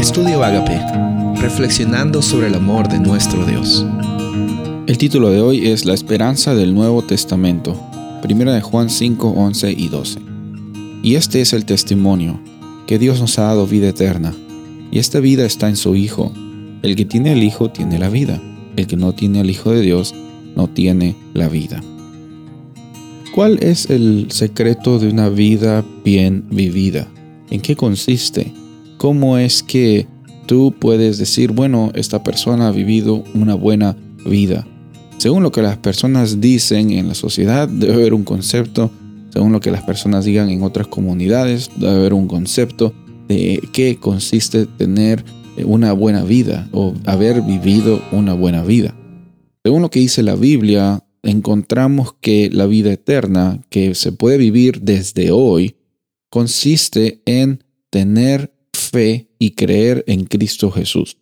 Estudio Agape, reflexionando sobre el amor de nuestro Dios. El título de hoy es La esperanza del Nuevo Testamento, 1 de Juan 5, 11 y 12. Y este es el testimonio, que Dios nos ha dado vida eterna, y esta vida está en su Hijo. El que tiene el Hijo tiene la vida, el que no tiene el Hijo de Dios no tiene la vida. ¿Cuál es el secreto de una vida bien vivida? ¿En qué consiste? ¿Cómo es que tú puedes decir, bueno, esta persona ha vivido una buena vida? Según lo que las personas dicen en la sociedad, debe haber un concepto, según lo que las personas digan en otras comunidades, debe haber un concepto de qué consiste tener una buena vida o haber vivido una buena vida. Según lo que dice la Biblia, encontramos que la vida eterna que se puede vivir desde hoy consiste en tener fe y creer en Cristo Jesús.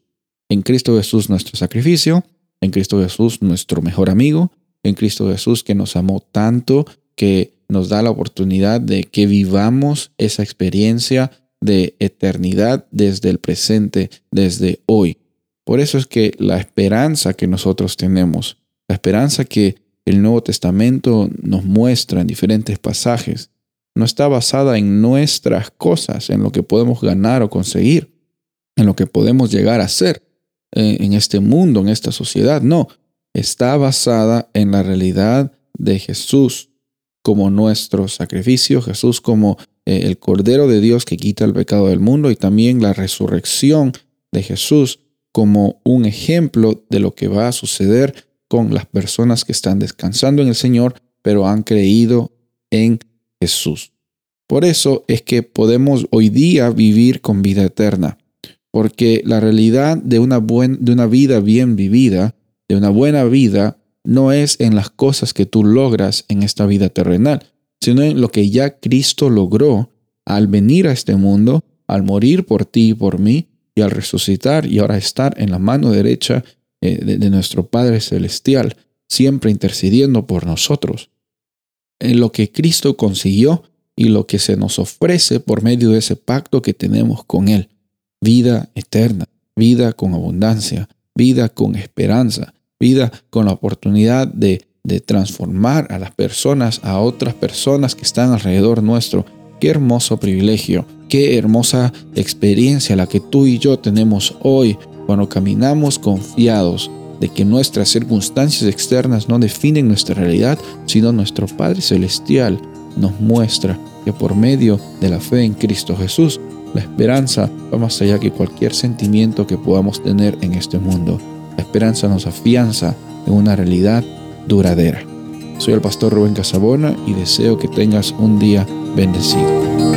En Cristo Jesús nuestro sacrificio, en Cristo Jesús nuestro mejor amigo, en Cristo Jesús que nos amó tanto que nos da la oportunidad de que vivamos esa experiencia de eternidad desde el presente, desde hoy. Por eso es que la esperanza que nosotros tenemos, la esperanza que el Nuevo Testamento nos muestra en diferentes pasajes, no está basada en nuestras cosas, en lo que podemos ganar o conseguir, en lo que podemos llegar a ser eh, en este mundo, en esta sociedad. No, está basada en la realidad de Jesús como nuestro sacrificio, Jesús como eh, el Cordero de Dios que quita el pecado del mundo y también la resurrección de Jesús como un ejemplo de lo que va a suceder con las personas que están descansando en el Señor, pero han creído en Jesús. Por eso es que podemos hoy día vivir con vida eterna, porque la realidad de una, de una vida bien vivida, de una buena vida, no es en las cosas que tú logras en esta vida terrenal, sino en lo que ya Cristo logró al venir a este mundo, al morir por ti y por mí, y al resucitar y ahora estar en la mano derecha eh, de nuestro Padre Celestial, siempre intercediendo por nosotros en lo que Cristo consiguió y lo que se nos ofrece por medio de ese pacto que tenemos con Él. Vida eterna, vida con abundancia, vida con esperanza, vida con la oportunidad de, de transformar a las personas, a otras personas que están alrededor nuestro. Qué hermoso privilegio, qué hermosa experiencia la que tú y yo tenemos hoy cuando caminamos confiados de que nuestras circunstancias externas no definen nuestra realidad, sino nuestro Padre Celestial nos muestra que por medio de la fe en Cristo Jesús, la esperanza va más allá que cualquier sentimiento que podamos tener en este mundo. La esperanza nos afianza en una realidad duradera. Soy el pastor Rubén Casabona y deseo que tengas un día bendecido.